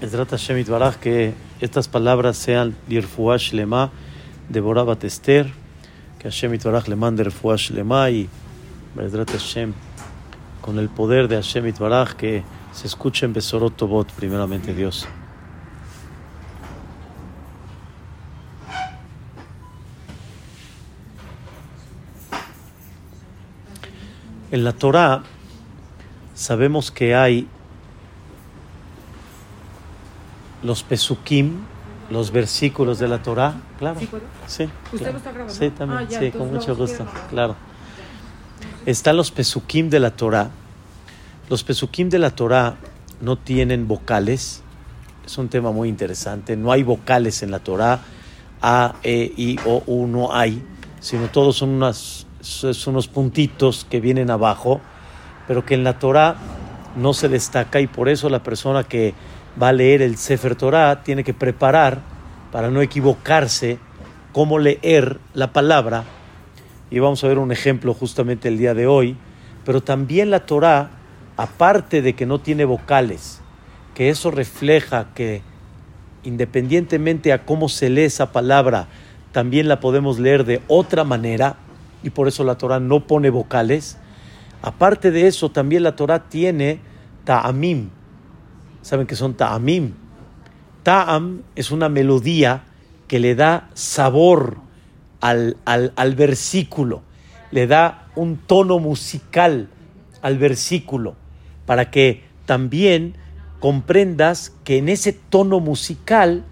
Ezrat Hashem Itbaraj, que estas palabras sean Lirfuash Lema de Borabat Esther, que Hashem Itbaraj le mande Lirfuash Lema y Ezrat Hashem, con el poder de Hashem Itbaraj, que se escuchen Besorot Tobot, primeramente Dios. En la Torah sabemos que hay los pesukim, los versículos de la Torah, claro. Sí, ¿Usted lo está grabando? Sí, también, Ah, ya, sí, con mucho gusto, claro. Están los pesukim de la Torah. Los pesukim de la Torah no tienen vocales. Es un tema muy interesante. No hay vocales en la Torah. A, E, I, O, U no hay, sino todos son, unas, son unos puntitos que vienen abajo, pero que en la Torah no se destaca y por eso la persona que va a leer el Sefer Torah tiene que preparar para no equivocarse cómo leer la palabra. Y vamos a ver un ejemplo justamente el día de hoy. Pero también la Torah, aparte de que no tiene vocales, que eso refleja que independientemente a cómo se lee esa palabra, también la podemos leer de otra manera, y por eso la Torah no pone vocales. Aparte de eso, también la Torah tiene ta'amim. ¿Saben qué son ta'amim? Ta'am es una melodía que le da sabor al, al, al versículo, le da un tono musical al versículo, para que también comprendas que en ese tono musical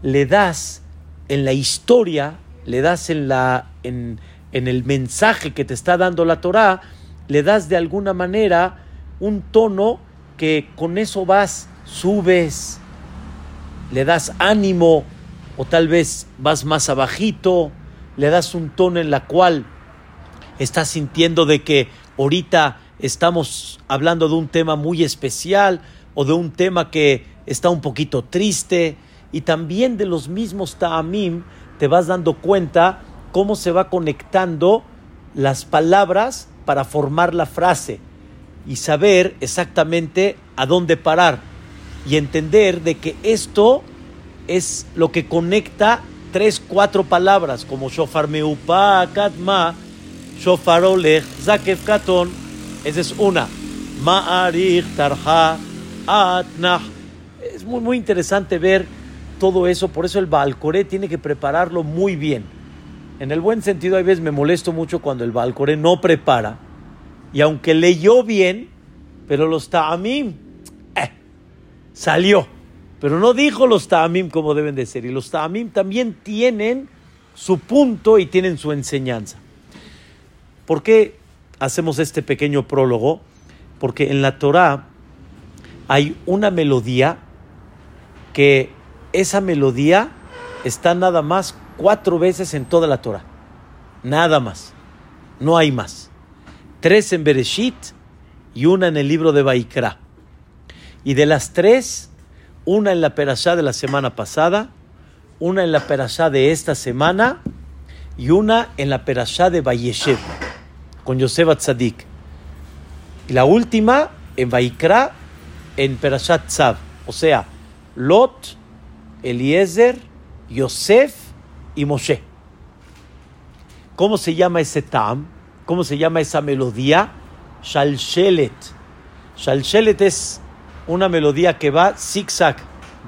le das en la historia, le das en, la, en, en el mensaje que te está dando la Torá, le das de alguna manera un tono que con eso vas, subes, le das ánimo o tal vez vas más abajito, le das un tono en la cual estás sintiendo de que ahorita estamos hablando de un tema muy especial o de un tema que está un poquito triste y también de los mismos ta'amim te vas dando cuenta cómo se va conectando las palabras para formar la frase y saber exactamente a dónde parar y entender de que esto es lo que conecta tres, cuatro palabras como shofar meupa, katma, shofar olech, zakef katon. Esa es una. Ma'arich, tarha, atnah. Es muy, muy interesante ver todo eso. Por eso el Balcoré tiene que prepararlo muy bien. En el buen sentido, hay veces me molesto mucho cuando el Balcoré no prepara. Y aunque leyó bien, pero los ta'amim, eh, salió. Pero no dijo los ta'amim como deben de ser. Y los ta'amim también tienen su punto y tienen su enseñanza. ¿Por qué hacemos este pequeño prólogo? Porque en la Torah hay una melodía que esa melodía está nada más cuatro veces en toda la Torah. Nada más. No hay más. Tres en Bereshit y una en el libro de Baikra. Y de las tres, una en la perashá de la semana pasada, una en la perashá de esta semana y una en la perashá de Bayeshev con Yosef Tzadik. Y la última en Baikra en Perashat Tzav. O sea, Lot, Eliezer, Yosef y Moshe. ¿Cómo se llama ese tam? ¿Cómo se llama esa melodía? Shalshelet. Shalshelet es una melodía que va zigzag.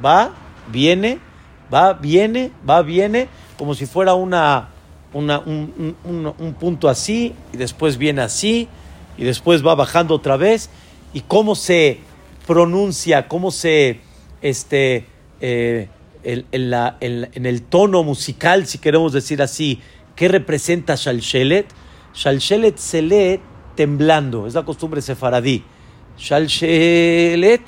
Va, viene, va, viene, va, viene, como si fuera una, un, un- un- un punto así, y después viene así, y después va bajando otra vez. ¿Y cómo se pronuncia, cómo se, este, eh, en el tono musical, si queremos decir así, ¿qué representa Shalshelet? Shalshelet se lee temblando, es la costumbre sefaradí. Shalshelet,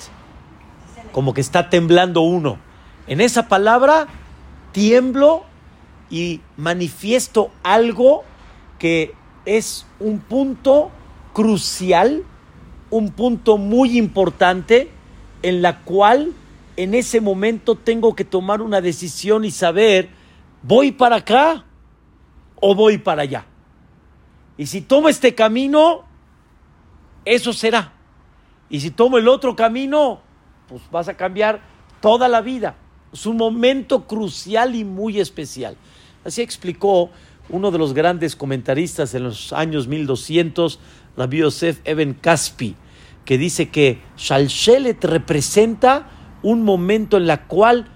como que está temblando uno. En esa palabra, tiemblo y manifiesto algo que es un punto crucial, un punto muy importante en la cual en ese momento tengo que tomar una decisión y saber, ¿voy para acá o voy para allá? Y si tomo este camino, eso será. Y si tomo el otro camino, pues vas a cambiar toda la vida. Es un momento crucial y muy especial. Así explicó uno de los grandes comentaristas en los años 1200, Rabbi Yosef Eben Kaspi, que dice que Shalshelet representa un momento en la cual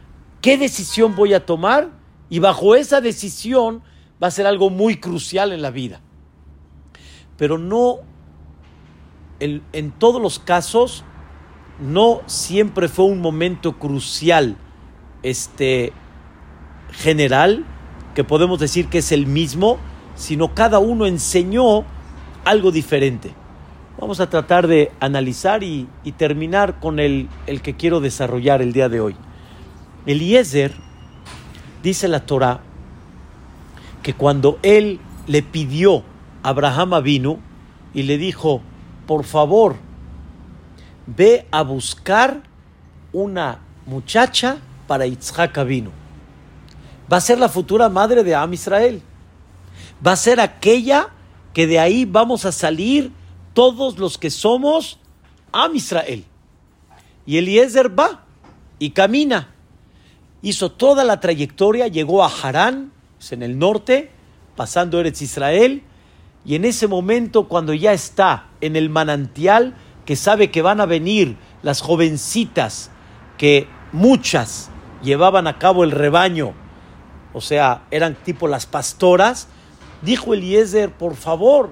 qué decisión voy a tomar y bajo esa decisión va a ser algo muy crucial en la vida. Pero no, en todos los casos, no siempre fue un momento crucial, este, general, que podemos decir que es el mismo, sino cada uno enseñó algo diferente. Vamos a tratar de analizar y, terminar con el, el, que quiero desarrollar el día de hoy. Eliezer, dice la Torah, que cuando él le pidió Abraham vino y le dijo, por favor, ve a buscar una muchacha para Yitzhak vino. Va a ser la futura madre de Am Israel. Va a ser aquella que de ahí vamos a salir todos los que somos Am Israel. Y Eliezer va y camina. Hizo toda la trayectoria, llegó a Harán, en el norte, pasando Eretz Israel, y en ese momento, cuando ya está en el manantial, que sabe que van a venir las jovencitas que muchas llevaban a cabo el rebaño, o sea, eran tipo las pastoras, dijo Eliezer, por favor,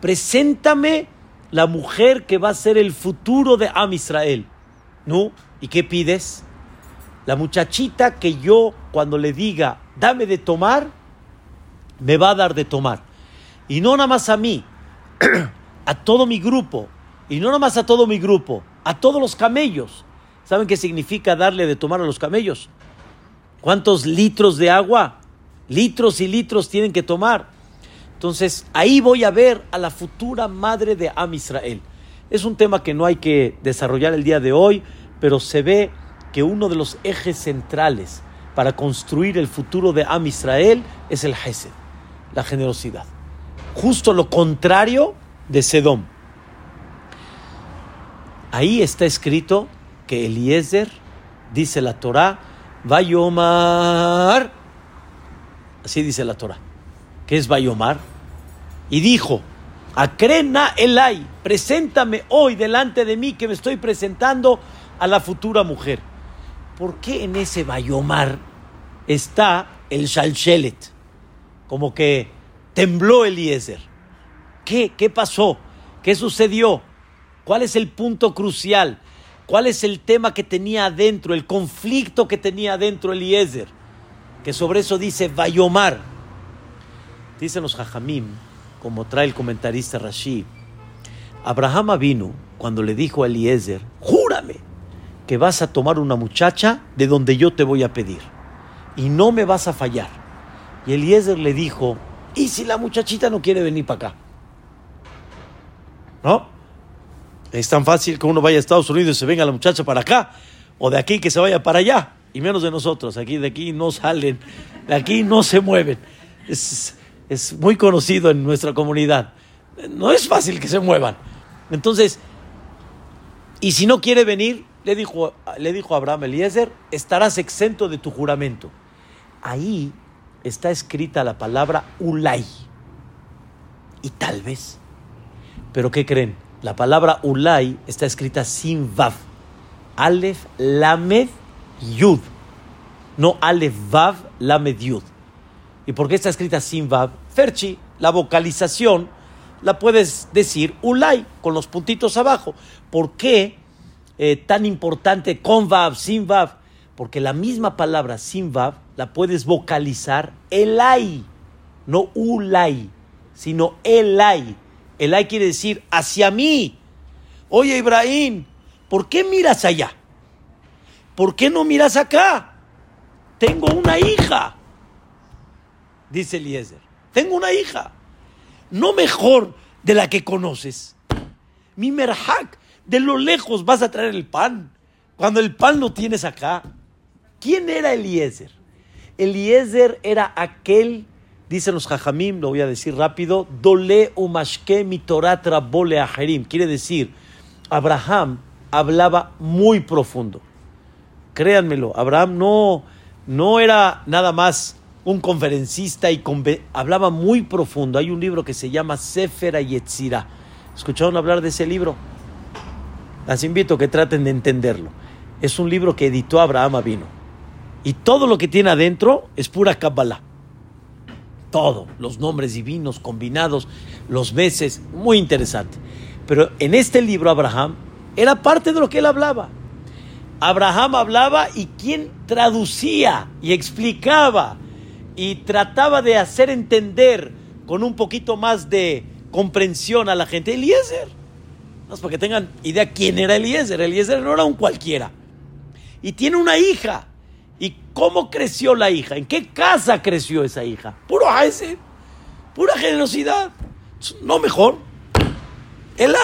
preséntame la mujer que va a ser el futuro de Am Israel. ¿No? ¿Y qué pides? La muchachita que yo cuando le diga, dame de tomar, me va a dar de tomar. Y no nada más a mí, a todo mi grupo, y no nada más a todo mi grupo, a todos los camellos. ¿Saben qué significa darle de tomar a los camellos? ¿Cuántos litros de agua? Litros y litros tienen que tomar. Entonces, ahí voy a ver a la futura madre de Am Israel. Es un tema que no hay que desarrollar el día de hoy, pero se ve que uno de los ejes centrales para construir el futuro de Am Israel es el Hesed, la generosidad. Justo lo contrario de Sedom. Ahí está escrito que Eliezer, dice la Torah, Vayomar, así dice la Torah, que es Vayomar, y dijo, Akrena Elai, preséntame hoy delante de mí que me estoy presentando a la futura mujer. ¿Por qué en ese Vayomar está el Shalshelet? Como que tembló Eliezer. ¿Qué? ¿Qué pasó? ¿Qué sucedió? ¿Cuál es el punto crucial? ¿Cuál es el tema que tenía adentro, el conflicto que tenía adentro Eliezer? Que sobre eso dice Vayomar. Dicen los Jajamim, como trae el comentarista Rashi, Abraham vino cuando le dijo a Eliezer, júrame que vas a tomar una muchacha de donde yo te voy a pedir y no me vas a fallar. Y Eliezer le dijo, ¿y si la muchachita no quiere venir para acá? ¿No? Es tan fácil que uno vaya a Estados Unidos y se venga la muchacha para acá, o de aquí que se vaya para allá, y menos de nosotros. Aquí de aquí no salen, de aquí no se mueven. Es, es muy conocido en nuestra comunidad. No es fácil que se muevan. Entonces, y si no quiere venir, le dijo, le dijo Abraham Eliezer, estarás exento de tu juramento. Ahí está escrita la palabra Ulay. Y tal vez. Pero ¿qué creen? La palabra Ulay está escrita sin Vav. Aleph, Lamed, Yud. No Aleph, Vav, Lamed, Yud. ¿Y por qué está escrita sin Vav? Ferchi, la vocalización la puedes decir Ulay, con los puntitos abajo. ¿Por qué eh, tan importante con Vav, sin Vav? Porque la misma palabra sin la puedes vocalizar Elay, no Ulay, sino Elay. Elay quiere decir hacia mí. Oye, Ibrahim, ¿por qué miras allá? ¿Por qué no miras acá? Tengo una hija, dice Eliezer. Tengo una hija. No mejor de la que conoces. Mi merhak, de lo lejos vas a traer el pan. Cuando el pan lo tienes acá. ¿Quién era Eliezer? Eliezer era aquel Dicen los jajamim, lo voy a decir rápido, dole umashke mi toratra bole ajerim. Quiere decir, Abraham hablaba muy profundo. créanmelo, Abraham no, no era nada más un conferencista y hablaba muy profundo. Hay un libro que se llama Sefer Yetzira. ¿Escucharon hablar de ese libro? Las invito a que traten de entenderlo. Es un libro que editó Abraham Avino. Y todo lo que tiene adentro es pura Kabbalah. Todo, los nombres divinos combinados, los meses, muy interesante. Pero en este libro Abraham era parte de lo que él hablaba. Abraham hablaba y quien traducía y explicaba y trataba de hacer entender con un poquito más de comprensión a la gente, Eliezer. No, para que tengan idea quién era Eliezer. Eliezer no era un cualquiera. Y tiene una hija. ¿Y cómo creció la hija? ¿En qué casa creció esa hija? Puro ese pura generosidad. No mejor. El.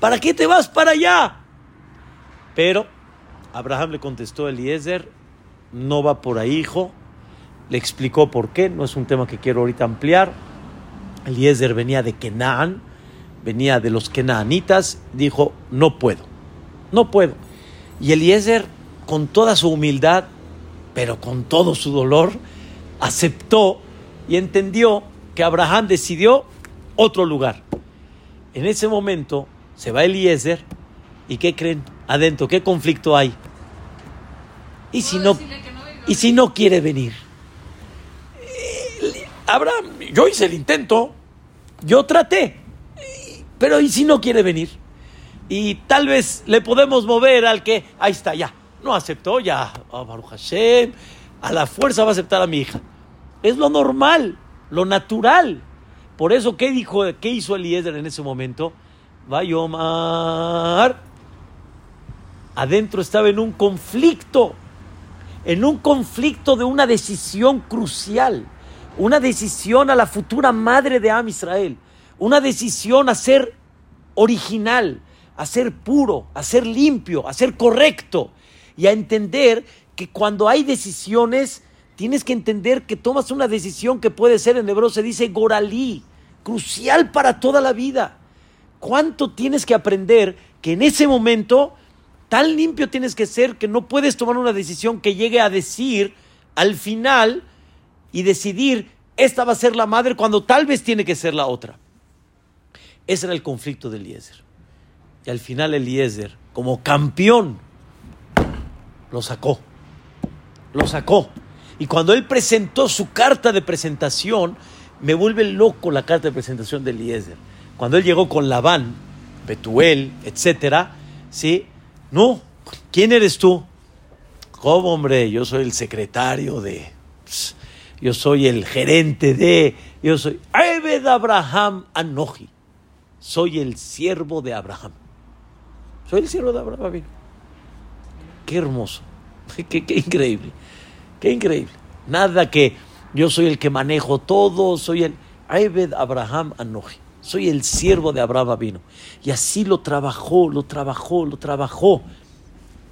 ¿Para qué te vas para allá? Pero Abraham le contestó a Eliezer, no va por ahí, hijo. Le explicó por qué, no es un tema que quiero ahorita ampliar. Eliezer venía de Kenan, venía de los Kenaanitas, dijo, no puedo, no puedo. Y Eliezer, con toda su humildad, pero con todo su dolor, aceptó y entendió que Abraham decidió otro lugar. En ese momento se va Eliezer y ¿qué creen? Adentro, ¿qué conflicto hay? ¿Y si no, y si no quiere venir? Eh, Abraham, yo hice el intento, yo traté, pero ¿y si no quiere venir? Y tal vez le podemos mover al que, ahí está, ya, no aceptó, ya, oh, Baruch Hashem, a la fuerza va a aceptar a mi hija. Es lo normal, lo natural. Por eso, ¿qué dijo, qué hizo Eliezer en ese momento? Omar. Adentro estaba en un conflicto en un conflicto de una decisión crucial, una decisión a la futura madre de Am Israel, una decisión a ser original, a ser puro, a ser limpio, a ser correcto y a entender que cuando hay decisiones tienes que entender que tomas una decisión que puede ser en hebreo se dice goralí, crucial para toda la vida. ¿Cuánto tienes que aprender que en ese momento Tan limpio tienes que ser que no puedes tomar una decisión que llegue a decir al final y decidir, esta va a ser la madre cuando tal vez tiene que ser la otra. Ese era el conflicto de Eliezer. Y al final Eliezer, como campeón, lo sacó. Lo sacó. Y cuando él presentó su carta de presentación, me vuelve loco la carta de presentación de Eliezer. Cuando él llegó con Labán, Betuel, etcétera, ¿sí? No, ¿quién eres tú? ¿Cómo, hombre? Yo soy el secretario de... Yo soy el gerente de... Yo soy... Ebed Abraham Anoji. Soy el siervo de Abraham. Soy el siervo de Abraham. Qué hermoso. Qué, increíble. Qué increíble. Nada que yo soy el que manejo todo. Soy el... Ebed Abraham Anoji soy el siervo de Abraham vino. Y así lo trabajó, lo trabajó, lo trabajó.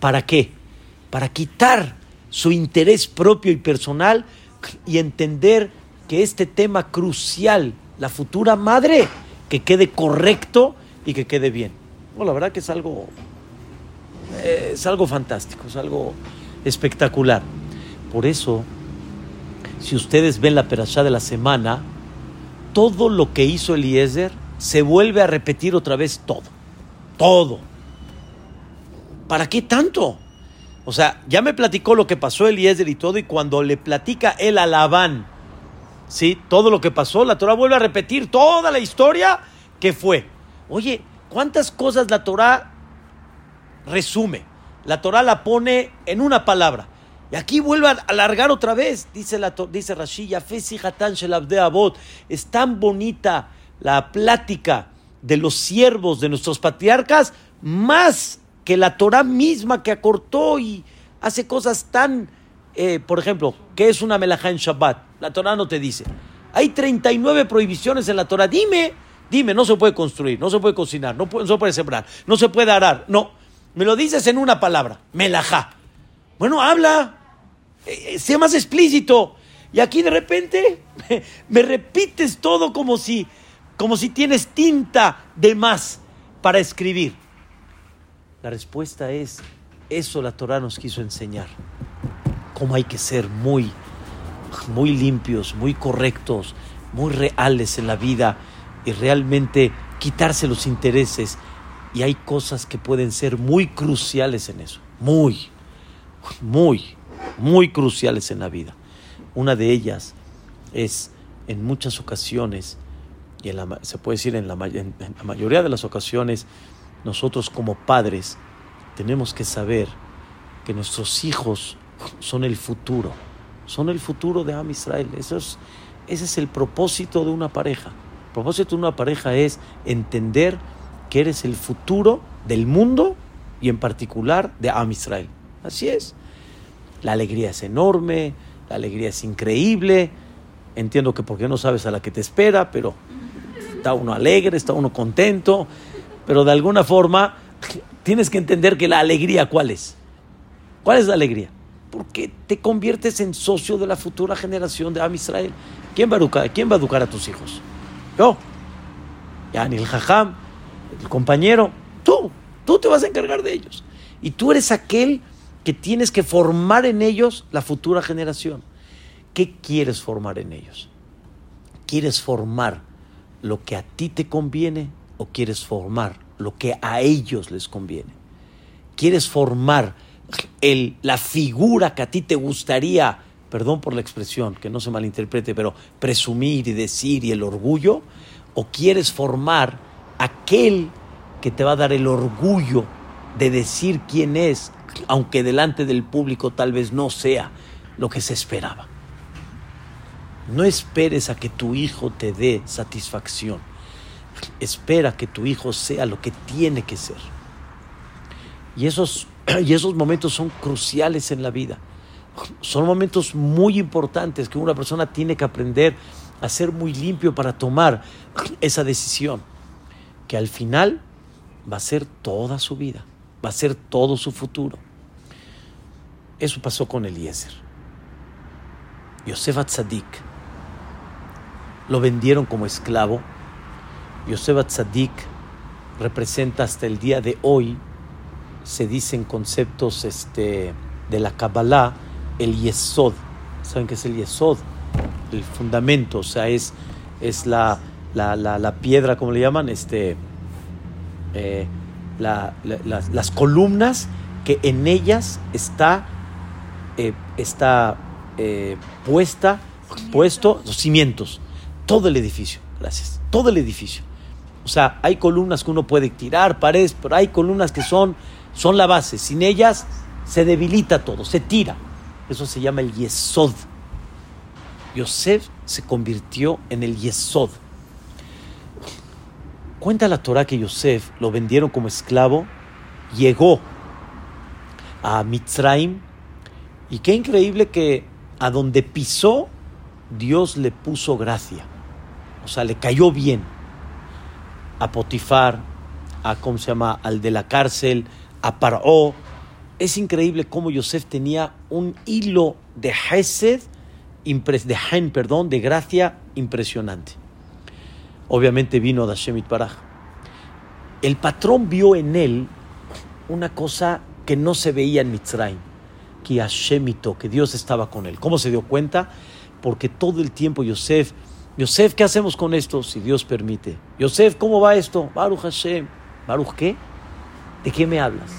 ¿Para qué? Para quitar su interés propio y personal y entender que este tema crucial, la futura madre, que quede correcto y que quede bien. No, la verdad que es algo, es algo fantástico, es algo espectacular. Por eso, si ustedes ven la perashá de la semana, todo lo que hizo Eliezer se vuelve a repetir otra vez todo. Todo. ¿Para qué tanto? O sea, ya me platicó lo que pasó Eliezer y todo, y cuando le platica él a Labán, ¿sí? Todo lo que pasó, la Torah vuelve a repetir toda la historia que fue. Oye, ¿cuántas cosas la Torah resume? La Torah la pone en una palabra. Y aquí vuelve a alargar otra vez, dice, la, dice Rashi, es tan bonita la plática de los siervos de nuestros patriarcas, más que la Torah misma que acortó y hace cosas tan, eh, por ejemplo, ¿qué es una melajá en Shabbat? La Torah no te dice. Hay 39 prohibiciones en la Torah. Dime, dime, no se puede construir, no se puede cocinar, no, no se puede sembrar, no se puede arar. No, me lo dices en una palabra, melajá. Bueno, habla, eh, sea más explícito. Y aquí de repente me, repites todo como si, como si tienes tinta de más para escribir. La respuesta es, Eso la Torah nos quiso enseñar. Cómo hay que ser muy, muy limpios, muy correctos, muy reales en la vida y realmente quitarse los intereses. Y hay cosas que pueden ser muy cruciales en eso. Muy, muy, muy cruciales en la vida. Una de ellas es en muchas ocasiones, y se puede decir en la, en la mayoría de las ocasiones, nosotros como padres tenemos que saber que nuestros hijos son el futuro, son el futuro de Am Israel. Eso es, ese es el propósito de una pareja. El propósito de una pareja es entender que eres el futuro del mundo y en particular de Am Israel. Así es. La alegría es enorme, la alegría es increíble. Entiendo que porque no sabes a la que te espera, pero está uno alegre, está uno contento, pero de alguna forma tienes que entender que la alegría, ¿cuál es? ¿Cuál es la alegría? Porque te conviertes en socio de la futura generación de Am Israel. ¿Quién va a educar, a tus hijos? Yo. Ya, ni el jajam, el compañero. Tú, tú te vas a encargar de ellos. Y tú eres aquel que tienes que formar en ellos la futura generación. ¿Qué quieres formar en ellos? ¿Quieres formar lo que a ti te conviene o quieres formar lo que a ellos les conviene. Quieres formar el, la figura que a ti te gustaría, perdón por la expresión, que no se malinterprete, pero presumir y decir y el orgullo, o quieres formar aquel que te va a dar el orgullo de decir quién es, aunque delante del público tal vez no sea lo que se esperaba. No esperes a que tu hijo te dé satisfacción espera que tu hijo sea lo que tiene que ser. Y esos, y esos momentos son cruciales en la vida. Son momentos muy importantes que una persona tiene que aprender a ser muy limpio para tomar esa decisión, que al final va a ser toda su vida, va a ser todo su futuro. Eso pasó con Eliezer. Yosef Atzadik lo vendieron como esclavo Yosef Tzadik representa hasta el día de hoy, se dicen conceptos este, de la Kabbalah, el Yesod. ¿Saben qué es el Yesod? El fundamento, o sea, es, es la, la, piedra, como le llaman? Este, eh, las, columnas que en ellas está, eh, está eh, puesta, puesto los cimientos, todo el edificio, gracias, todo el edificio. O sea, hay columnas que uno puede tirar, paredes, pero hay columnas que son, son la base. Sin ellas se debilita todo, se tira. Eso se llama el Yesod. Yosef se convirtió en el Yesod. Cuenta la Torah que Yosef lo vendieron como esclavo, llegó a Mitzrayim y qué increíble que a donde pisó Dios le puso gracia. O sea, le cayó bien a Potifar, a cómo se llama, al de la cárcel, a Paró. Es increíble cómo Yosef tenía un hilo de Hesed, de Hain, perdón, de gracia impresionante. Obviamente vino de Shemit Baraj. El patrón vio en él una cosa que no se veía en Mitzrayim, que Hashemito, que Dios estaba con él. ¿Cómo se dio cuenta? Porque todo el tiempo Yosef Yosef, ¿qué hacemos con esto? Si Dios permite. Yosef, ¿cómo va esto? Baruch Hashem. ¿Baruch qué? ¿De qué me hablas?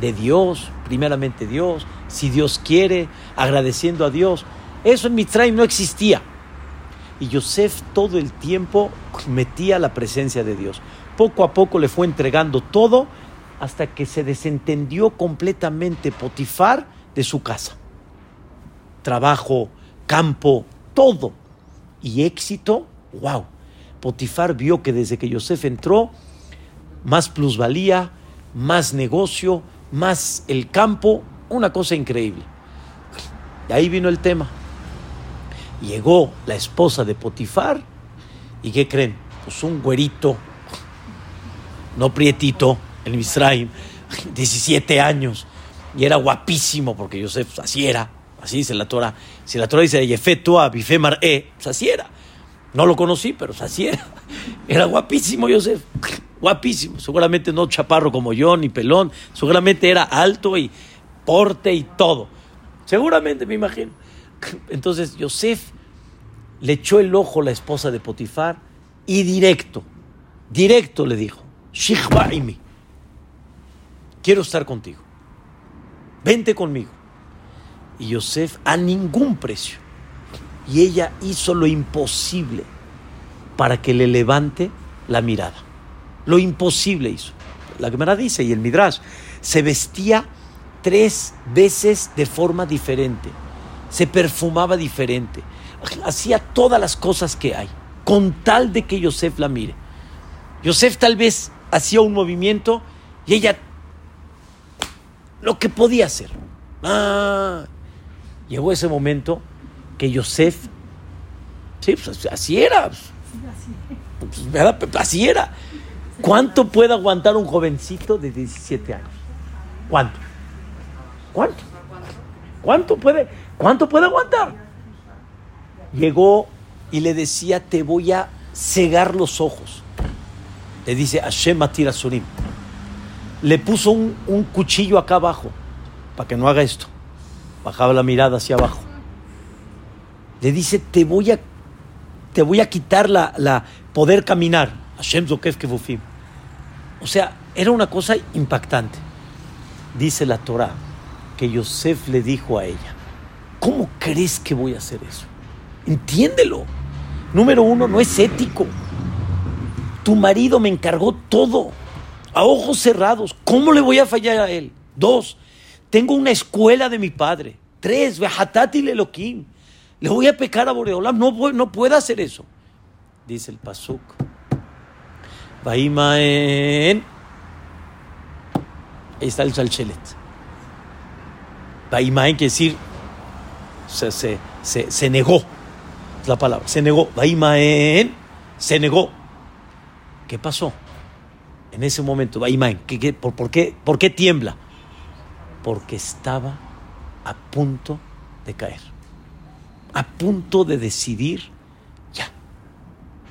De Dios, primeramente Dios, si Dios quiere, agradeciendo a Dios. Eso en Mitzrayim no existía. Y Yosef todo el tiempo metía la presencia de Dios. Poco a poco le fue entregando todo hasta que se desentendió completamente Potifar de su casa. Trabajo, campo, todo y éxito, wow. Potifar vio que desde que Yosef entró, más plusvalía, más negocio, más el campo, una cosa increíble. Y ahí vino el tema. Llegó la esposa de Potifar y ¿qué creen? Pues un güerito, no prietito, en Misraim, 17 años, y era guapísimo porque Yosef así era Así dice la Torah. Si la Torah dice Yefetua, Bifemar E, pues así era. No lo conocí, pero así era. Era guapísimo Yosef. guapísimo, seguramente no chaparro como yo, ni pelón, seguramente era alto y porte y todo. Seguramente, me imagino. Entonces Yosef le echó el ojo a la esposa de Potifar y directo, directo le dijo, Shikhbaimi, quiero estar contigo, vente conmigo. Y Yosef a ningún precio. Y ella hizo lo imposible para que le levante la mirada. Lo imposible hizo. La Gemara dice, y el Midrash, se vestía tres veces de forma diferente, se perfumaba diferente, hacía todas las cosas que hay, con tal de que Yosef la mire. Yosef tal vez hacía un movimiento y ella lo que podía hacer. Ah, llegó ese momento que Yosef, sí, pues así era, pues, así era. ¿Cuánto puede aguantar un jovencito de 17 años? ¿Cuánto? ¿Cuánto? ¿Cuánto puede, cuánto puede aguantar? Llegó y le decía, te voy a cegar los ojos. Le dice Hashem Matira Surim. Le puso un, cuchillo acá abajo para que no haga esto. Bajaba la mirada hacia abajo. Le dice, te voy a, te voy a quitar la, la poder caminar. Hashem Zokef Kevufim. O sea, era una cosa impactante. Dice la Torah que Yosef le dijo a ella, ¿cómo crees que voy a hacer eso? Entiéndelo. Número uno, no es ético. Tu marido me encargó todo, a ojos cerrados. ¿Cómo le voy a fallar a él? Dos, tengo una escuela de mi padre. Tres, Behatati Leloquim. Le voy a pecar a Boreolam. No, no puedo hacer eso. Dice el Pasuk. Vaimaen. Ahí está el Salchelet. Vaimaen quiere decir, se, se, se, se, negó. Es la palabra. Se negó. Vaimaen se negó. ¿Qué pasó? En ese momento, Vaimaen, ¿qué, qué, por, por, qué, ¿por qué tiembla? Porque estaba a punto de caer. A punto de decidir, ya,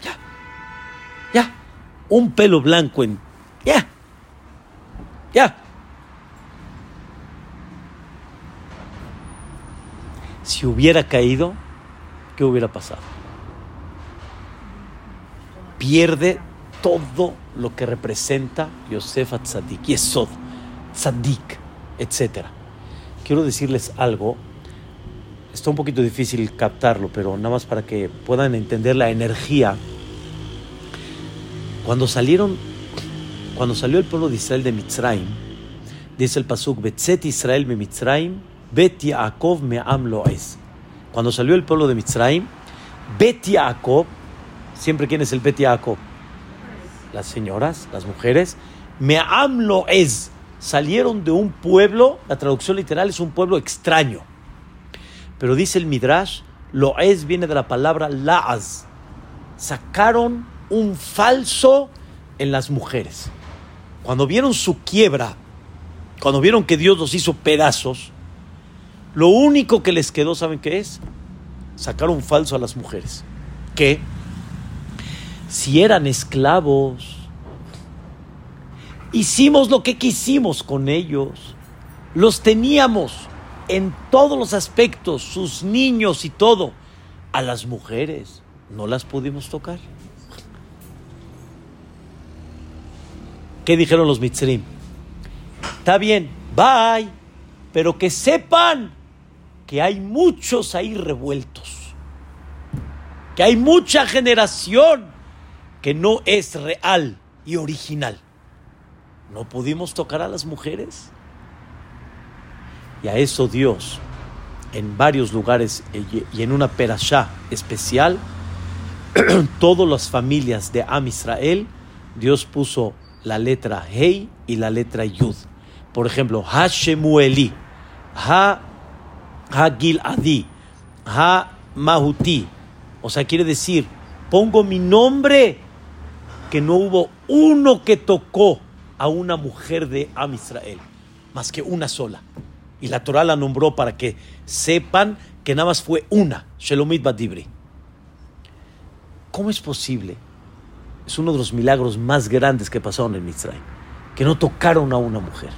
ya, ya un pelo blanco en... Ya, ya. Si hubiera caído, ¿qué hubiera pasado? Pierde todo lo que representa Yosef Tzadik, Yesod, Tzadik, etc. Quiero decirles algo, está un poquito difícil captarlo, pero nada más para que puedan entender la energía cuando salieron, cuando salió el pueblo de Israel de Mitzrayim, dice el pasuk, Betzet Israel me Mitzrayim, Bet Yaakov me am es. Cuando salió el pueblo de Mitzrayim, Bet Yaakov, siempre quién es el Bet Yaakov, las señoras, las mujeres, me am es. Salieron de un pueblo, la traducción literal es un pueblo extraño. Pero dice el Midrash, lo es viene de la palabra laaz. Sacaron un falso en las mujeres. Cuando vieron su quiebra, cuando vieron que Dios los hizo pedazos, lo único que les quedó, ¿saben qué es? Sacar un falso a las mujeres. Que si eran esclavos, hicimos lo que quisimos con ellos, los teníamos en todos los aspectos, sus niños y todo. A las mujeres no las pudimos tocar. ¿Qué dijeron los mitzrim? Está bien, bye, pero que sepan que hay muchos ahí revueltos, que hay mucha generación que no es real y original. ¿No pudimos tocar a las mujeres? Y a eso Dios, en varios lugares y en una perashá especial, todas las familias de Am Israel, Dios puso la letra Hei y la letra Yud. Por ejemplo, Ha Shemueli, Ha, ha Adi, Ha Mahuti. O sea, quiere decir, pongo mi nombre que no hubo uno que tocó a una mujer de Am Israel, más que una sola. Y la Torah la nombró para que sepan que nada más fue una, Shelomit Badibri. ¿Cómo es posible? es uno de los milagros más grandes que pasaron en Mitzrayim, que no tocaron a una mujer.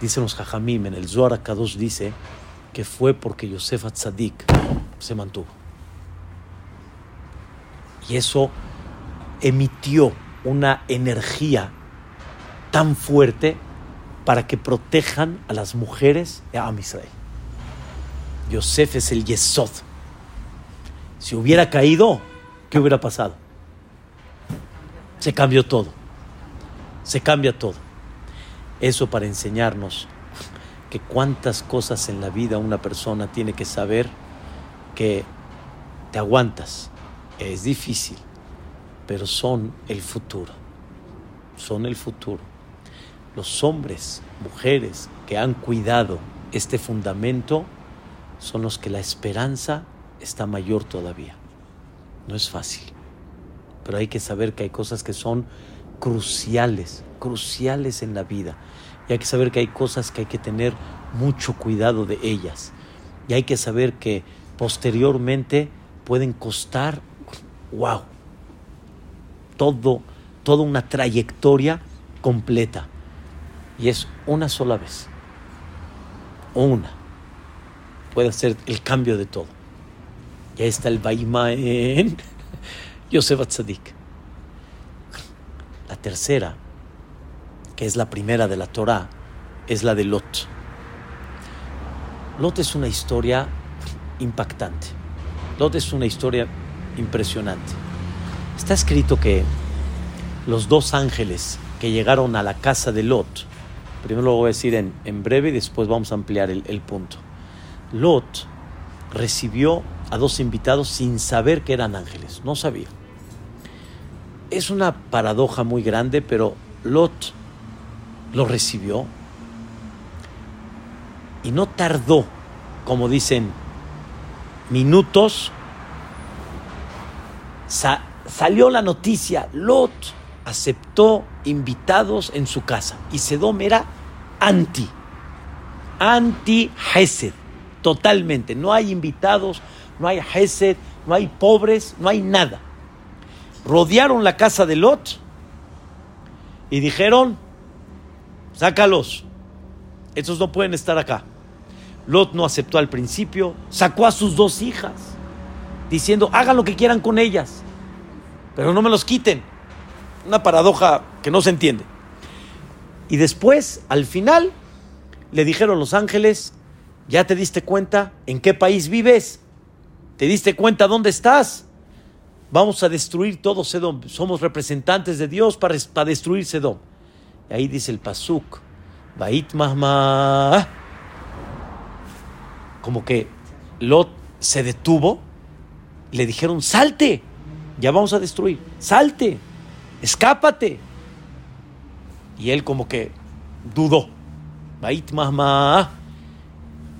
Dicen los Jajamim, en el Zohar Kadosh dice que fue porque Yosef Atzadik se mantuvo. Y eso emitió una energía tan fuerte para que protejan a las mujeres de Am Israel. Yosef es el Yesod. Si hubiera caído, ¿qué hubiera pasado? Se cambió todo. Se cambia todo. Eso para enseñarnos que cuántas cosas en la vida una persona tiene que saber que te aguantas. Es difícil, pero son el futuro. Son el futuro. Los hombres, mujeres que han cuidado este fundamento son los que la esperanza está mayor todavía. No es fácil, pero hay que saber que hay cosas que son cruciales, cruciales en la vida. Y hay que saber que hay cosas que hay que tener mucho cuidado de ellas. Y hay que saber que posteriormente pueden costar, wow, todo, toda una trayectoria completa. Y es una sola vez. Una. Puede ser el cambio de todo. Ya está el Baima en Yosef Atzadik. La tercera, es la primera de la Torah, es la de Lot. Lot es una historia impactante. Lot es una historia impresionante. Está escrito que los dos ángeles que llegaron a la casa de Lot, primero lo voy a decir en, en breve y después vamos a ampliar el, el punto. Lot recibió a dos invitados sin saber que eran ángeles, no sabía. Es una paradoja muy grande, pero Lot lo recibió y no tardó, como dicen, minutos, salió la noticia, Lot aceptó invitados en su casa y Sedom era anti, anti-Hesed, totalmente. No hay invitados, no hay Hesed, no hay pobres, no hay nada. Rodearon la casa de Lot y dijeron, sácalos, estos no pueden estar acá. Lot no aceptó al principio, sacó a sus dos hijas, diciendo, hagan lo que quieran con ellas, pero no me los quiten. Una paradoja que no se entiende. Y después, al final, le dijeron los ángeles, ¿ya te diste cuenta en qué país vives? ¿Te diste cuenta dónde estás? Vamos a destruir todo Sedom. Somos representantes de Dios para, para destruir Sedom. Ahí dice el Pasuk, Bait Mahma como que Lot se detuvo, le dijeron, salte, ya vamos a destruir, salte, escápate. Y él como que dudó.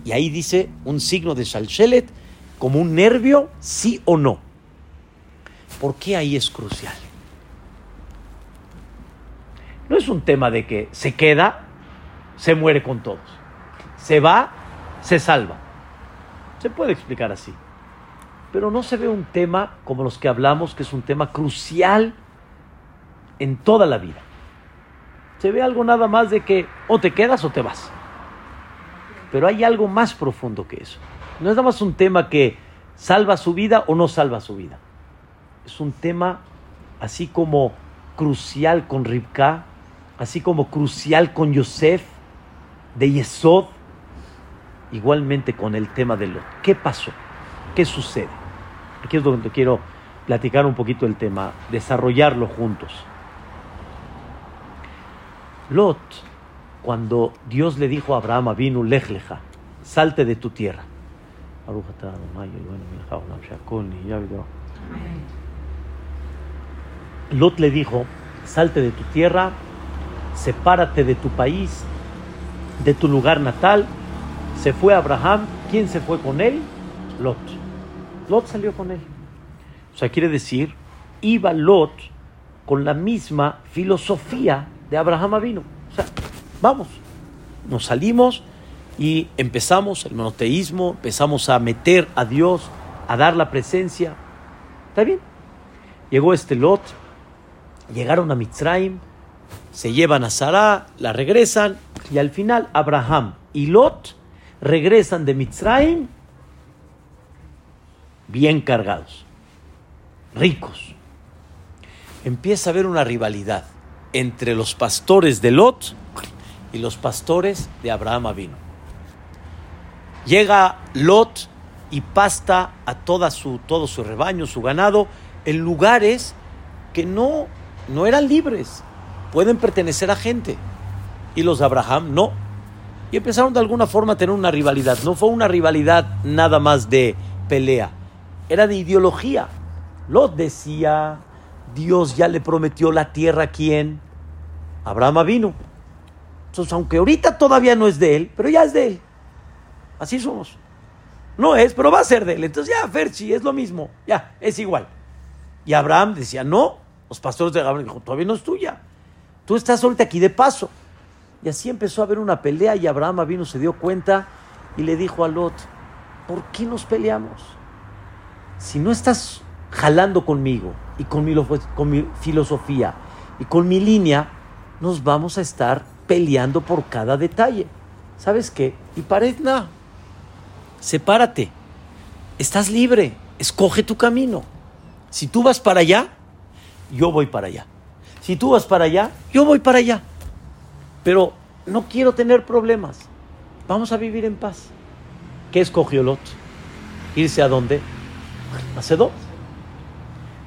Y ahí dice un signo de Shalshelet como un nervio, sí o no. ¿Por qué ahí es crucial? No es un tema de que se queda, se muere con todos. Se va, se salva. Se puede explicar así. Pero no se ve un tema como los que hablamos, que es un tema crucial en toda la vida. Se ve algo nada más de que o te quedas o te vas. Pero hay algo más profundo que eso. No es nada más un tema que salva su vida o no salva su vida. Es un tema así como crucial con Ribka, así como crucial con Yosef, de Yesod, igualmente con el tema de Lot. ¿Qué pasó? ¿Qué sucede? Aquí es donde quiero platicar un poquito el tema, desarrollarlo juntos. Lot, cuando Dios le dijo a Abraham, vino lejleja, salte de tu tierra. Lot le dijo, salte de tu tierra, sepárate de tu país, de tu lugar natal se fue Abraham. ¿Quién se fue con él? Lot. Lot salió con él. O sea, quiere decir, iba Lot con la misma filosofía de Abraham vino. O sea, vamos, nos salimos y empezamos el monoteísmo, empezamos a meter a Dios, a dar la presencia. ¿Está bien? Llegó este Lot Llegaron a Mitzrayim, se llevan a Sarah, la regresan y al final Abraham y Lot regresan de Mitzrayim bien cargados, ricos. Empieza a haber una rivalidad entre los pastores de Lot y los pastores de Abraham Avino. Llega Lot y pasta a toda su, todo su rebaño, su ganado, en lugares que no, no eran libres, pueden pertenecer a gente. Y los de Abraham no. Y empezaron de alguna forma a tener una rivalidad. No fue una rivalidad nada más de pelea, era de ideología. Lot decía, Dios ya le prometió la tierra a quién? Abraham vino. Entonces, aunque ahorita todavía no es de él, pero ya es de él. Así somos. No es, pero va a ser de él. Entonces ya, Ferchi, es lo mismo. Ya, es igual. Y Abraham decía, no. Los pastores de Abraham dijo, todavía no es tuya. Tú estás ahorita aquí de paso. Y así empezó a haber una pelea y Abraham vino, se dio cuenta y le dijo a Lot, ¿por qué nos peleamos? Si no estás jalando conmigo y con mi, con mi filosofía y con mi línea, nos vamos a estar peleando por cada detalle. ¿Sabes qué? Y nada sepárate. Estás libre, escoge tu camino. Si tú vas para allá, yo voy para allá. Si tú vas para allá, yo voy para allá. Pero no quiero tener problemas. Vamos a vivir en paz. ¿Qué escogió Lot? ¿Irse a dónde? A Sedom.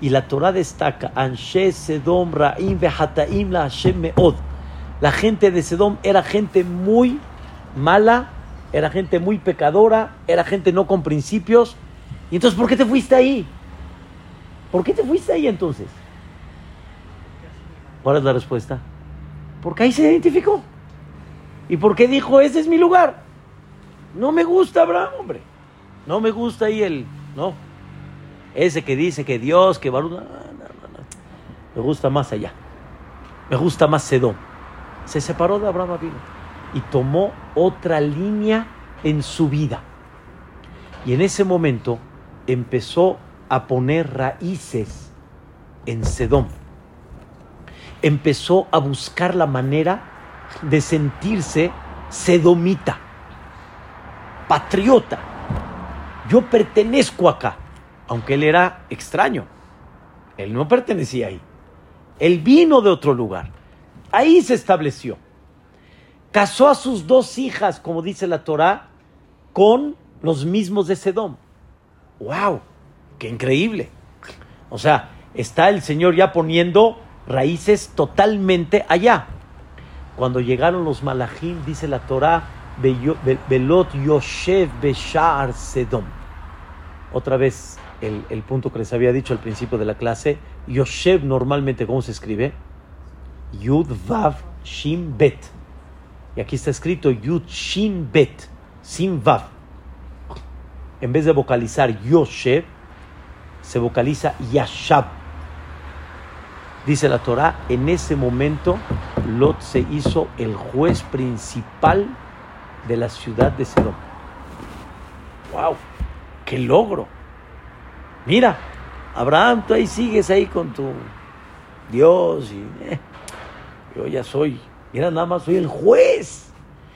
Y la Torah destaca, Anshe Sedom Ra'im Vehataim la Hashem Meod. La gente de Sedom era gente muy mala era gente muy pecadora, era gente no con principios. ¿Y entonces por qué te fuiste ahí? ¿Por qué te fuiste ahí entonces? ¿Cuál es la respuesta? Porque ahí se identificó. ¿Y por qué dijo, ese es mi lugar? No me gusta Abraham, hombre. No me gusta ahí el... No. Ese que dice que Dios, que no, Me gusta más allá. Me gusta más Sedón. Se separó de Abraham Avino y tomó otra línea en su vida. Y en ese momento empezó a poner raíces en Sedón. Empezó a buscar la manera de sentirse sedomita, patriota. Yo pertenezco acá, aunque él era extraño. Él no pertenecía ahí. Él vino de otro lugar. Ahí se estableció casó a sus dos hijas, como dice la Torá, con los mismos de Sedom. ¡Wow! ¡Qué increíble! O sea, está el Señor ya poniendo raíces totalmente allá. Cuando llegaron los malachim, dice la Torá, Belot Yoshev Beshar Sedom. Otra vez el, el, punto que les había dicho al principio de la clase. Yoshev normalmente, ¿cómo se escribe? Yud Vav Shim Bet. Y aquí está escrito Yud Shin Bet, Sin Vav. En vez de vocalizar Yoshev, se vocaliza Yashab. Dice la Torah, en ese momento Lot se hizo el juez principal de la ciudad de Sedom. ¡Wow! ¡Qué logro! Mira, Abraham, tú ahí sigues ahí con tu Dios y eh, yo ya soy Mira, nada más soy el juez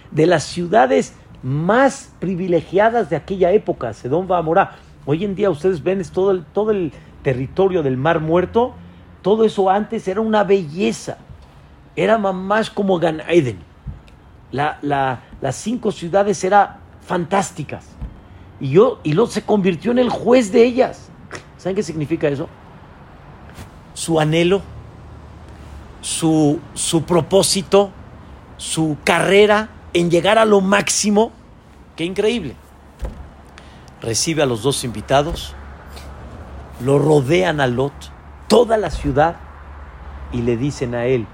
de las ciudades más privilegiadas de aquella época, Sedón Bamorá. Hoy en día ustedes ven todo el, todo el territorio del Mar Muerto, todo eso antes era una belleza, era más como Gan Eden. las cinco ciudades eran fantásticas. Y, yo, y Lot se convirtió en el juez de ellas. ¿Saben qué significa eso? Su anhelo su, su propósito, su carrera en llegar a lo máximo. Qué increíble. Recibe a los dos invitados, lo rodean a Lot, toda la ciudad, y le dicen a él,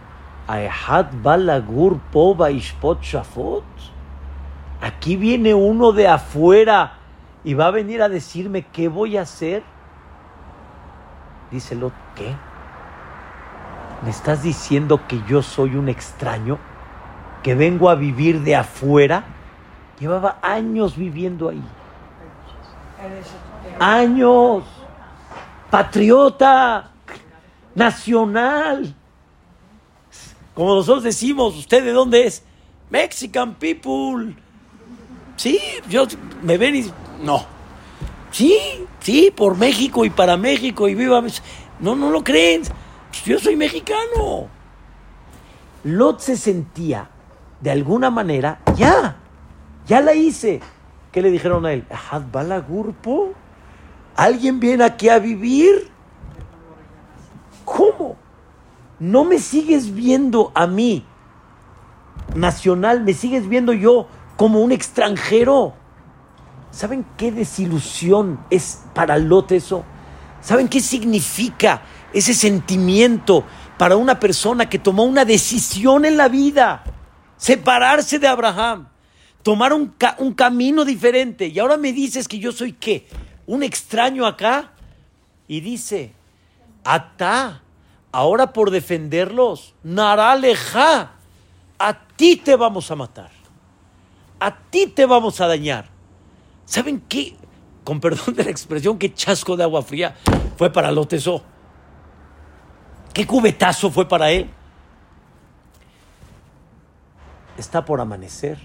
balagur pova shafot. Aquí viene uno de afuera y va a venir a decirme qué voy a hacer. Dice Lot, ¿qué? ¿Me estás diciendo que yo soy un extraño? ¿Que vengo a vivir de afuera? Llevaba años viviendo ahí. Años. Patriota. Nacional. Como nosotros decimos, ¿usted de dónde es? Mexican people. Sí, yo me ven y no. Sí, sí, por México y para México y viva. No, no lo creen. Yo soy mexicano. Lot se sentía de alguna manera, ya, ya la hice. ¿Qué le dijeron a él? ¿Alguien viene aquí a vivir? ¿Cómo? ¿No me sigues viendo a mí, nacional, me sigues viendo yo como un extranjero? ¿Saben qué desilusión es para Lot eso? ¿Saben qué significa ese sentimiento para una persona que tomó una decisión en la vida? Separarse de Abraham, tomar un, un camino diferente. Y ahora me dices que yo soy qué? Un extraño acá. Y dice, Ata, ahora por defenderlos, Naraleja, a ti te vamos a matar. A ti te vamos a dañar. ¿Saben qué? Con perdón de la expresión, qué chasco de agua fría fue para Loteso. Qué cubetazo fue para él. Está por amanecer.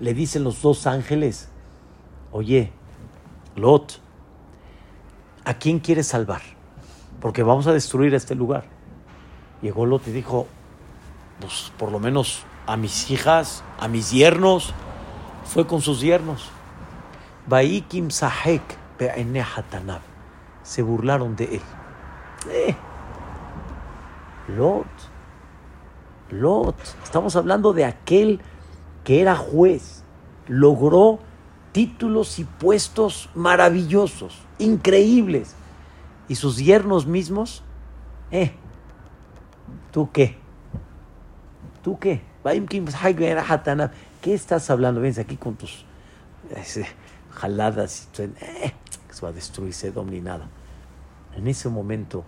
Le dicen los dos ángeles, oye, Lot, ¿a quién quieres salvar? Porque vamos a destruir este lugar. Llegó Lot y dijo, pues por lo menos a mis hijas, a mis yernos. Fue con sus yernos. Se burlaron de él. Eh. Lot. Lot. Estamos hablando de aquel que era juez. Logró títulos y puestos maravillosos, increíbles. Y sus yernos mismos, eh, ¿tú qué? ¿Tú qué? ¿Qué estás hablando? Ven aquí con tus jaladas. Eh, se va a destruir Sedom ni nada. En ese momento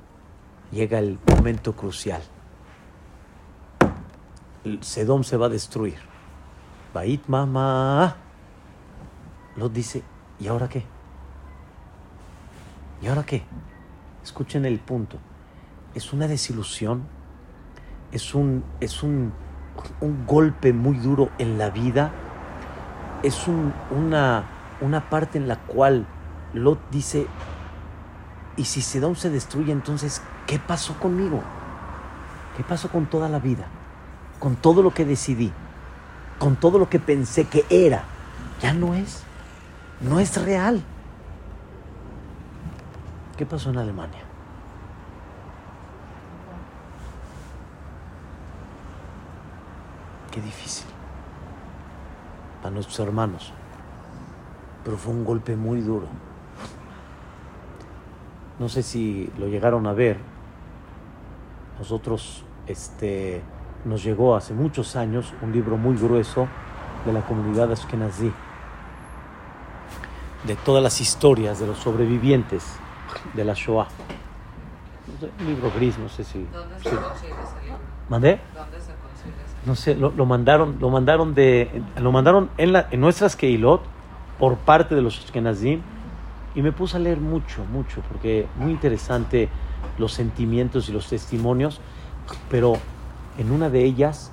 llega el momento crucial. Sedom se va a destruir. Bait mamá. Lot dice, ¿y ahora qué? ¿Y ahora qué? Escuchen el punto. Es una desilusión, es un, es un, un golpe muy duro en la vida, es un, una, una parte en la cual Lot dice, y si Sedón se destruye, entonces, ¿qué pasó conmigo? ¿Qué pasó con toda la vida? Con todo lo que decidí, con todo lo que pensé que era, ya no es, no es real. ¿Qué pasó en Alemania? Qué difícil para nuestros hermanos pero fue un golpe muy duro. No sé si lo llegaron a ver. Nosotros, este, nos llegó hace muchos años un libro muy grueso de la comunidad Ashkenazi, de todas las historias de los sobrevivientes de la Shoah. Un libro gris, no sé si. ¿Dónde se consigue ese libro? ¿Mandé? ¿Dónde se consigue ese No sé, lo, mandaron, lo mandaron de, lo mandaron en, la, en nuestras Keilot por parte de los Ashkenazim y me puse a leer mucho, mucho, porque muy interesante los sentimientos y los testimonios, pero en una de ellas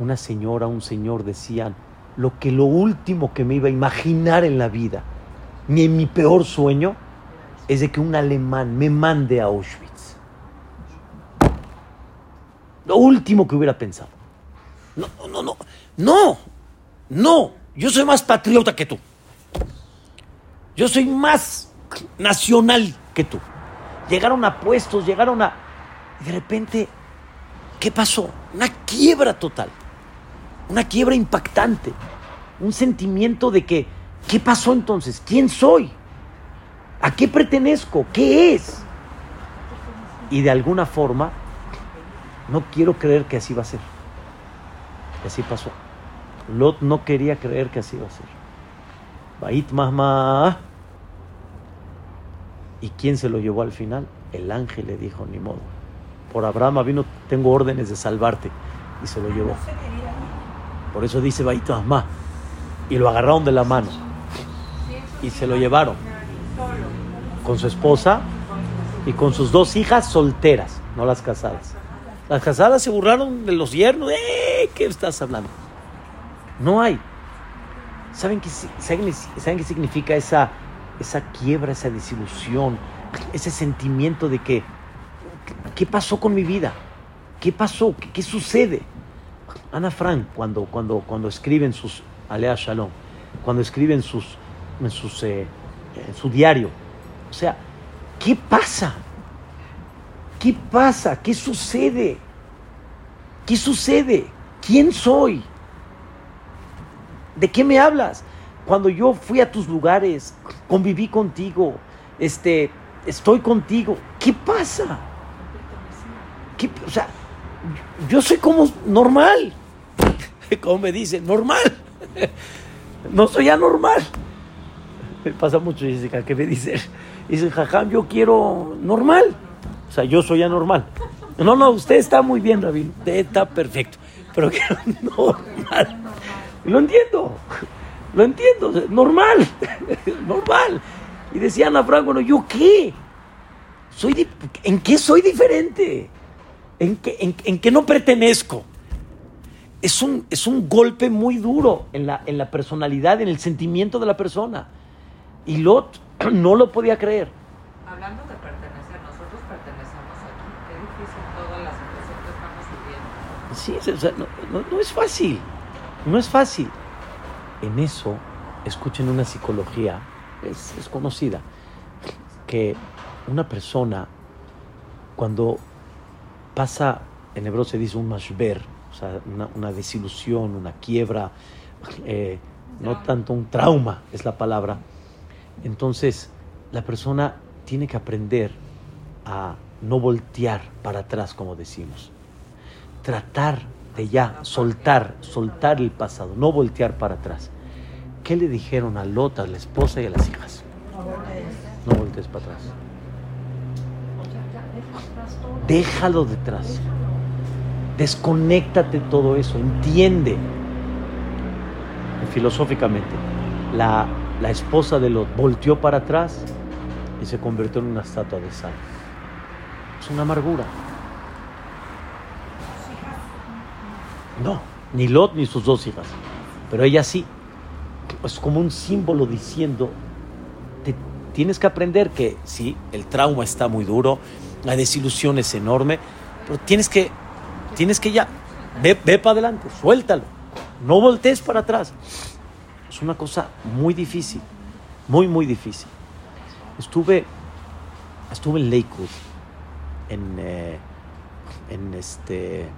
una señora, un señor decían lo que lo último que me iba a imaginar en la vida, ni en mi peor sueño, es de que un alemán me mande a Auschwitz. Lo último que hubiera pensado. No, no, no, no, no, yo soy más patriota que tú. Yo soy más nacional que tú. Llegaron a puestos, llegaron a... Y de repente, ¿qué pasó? Una quiebra total. Una quiebra impactante. Un sentimiento de que, ¿qué pasó entonces? ¿Quién soy? ¿A qué pertenezco? ¿Qué es? Y de alguna forma, no quiero creer que así va a ser. Que así pasó. Lot no quería creer que así iba a ser. Bait Mahma ¿Y quién se lo llevó al final? El ángel le dijo, ni modo. Por Abraham vino, tengo órdenes de salvarte. Y se lo llevó. Por eso dice Baito Amá. Y lo agarraron de la mano. Y se lo llevaron. Con su esposa y con sus dos hijas solteras, no las casadas. Las casadas se burlaron de los yernos. ¡Eh! ¿Qué estás hablando? No hay. ¿Saben qué, saben, saben qué significa esa, esa quiebra, esa desilusión, ese sentimiento de que, ¿qué pasó con mi vida? ¿Qué pasó? ¿Qué, sucede? Ana Frank, cuando, cuando, cuando escriben sus, Alea Shalom, cuando escriben sus, en, sus, eh, en su diario, o sea, ¿qué pasa? ¿Qué pasa? ¿Qué sucede? ¿Qué sucede? ¿Quién soy? ¿De qué me hablas? Cuando yo fui a tus lugares, conviví contigo, este, estoy contigo, ¿qué pasa? ¿Qué, o sea, yo soy como normal, como me dicen, normal, no soy anormal. Me pasa mucho, Jessica, que me dicen, dicen, jajam, yo quiero normal. O sea, yo soy anormal. No, no, usted está muy bien, Rabino. Usted está perfecto. Pero que normal. Lo entiendo. Lo entiendo. Normal. Normal. Y decía Ana Frank, bueno, ¿yo qué? Soy ¿En qué soy diferente? ¿En qué, en, qué no pertenezco? Es un, es un golpe muy duro en la, en la personalidad, en el sentimiento de la persona. Y Lot no lo podía creer. Hablando de Sí, no, es fácil, no es fácil. En eso, escuchen una psicología, es, conocida, que una persona, cuando pasa, en hebreo se dice un mashber, o sea, una, desilusión, una quiebra, eh, no tanto un trauma es la palabra, entonces la persona tiene que aprender a no voltear para atrás, como decimos tratar de ya soltar, soltar el pasado, no voltear para atrás. ¿Qué le dijeron a Lota, a la esposa y a las hijas? No voltees para atrás. Déjalo detrás. Desconéctate todo eso. Entiende. Filosóficamente, la, la esposa de Lot volteó para atrás y se convirtió en una estatua de sal. Es una amargura. No, ni Lot ni sus dos hijas. Pero ella sí. Es como un símbolo diciendo, tienes que aprender que sí, el trauma está muy duro, la desilusión es enorme, pero tienes que, tienes que ya, ve, ve para adelante, suéltalo, no voltees para atrás. Es una cosa muy difícil, muy, muy difícil. Estuve, estuve en Lakewood, en, eh, en este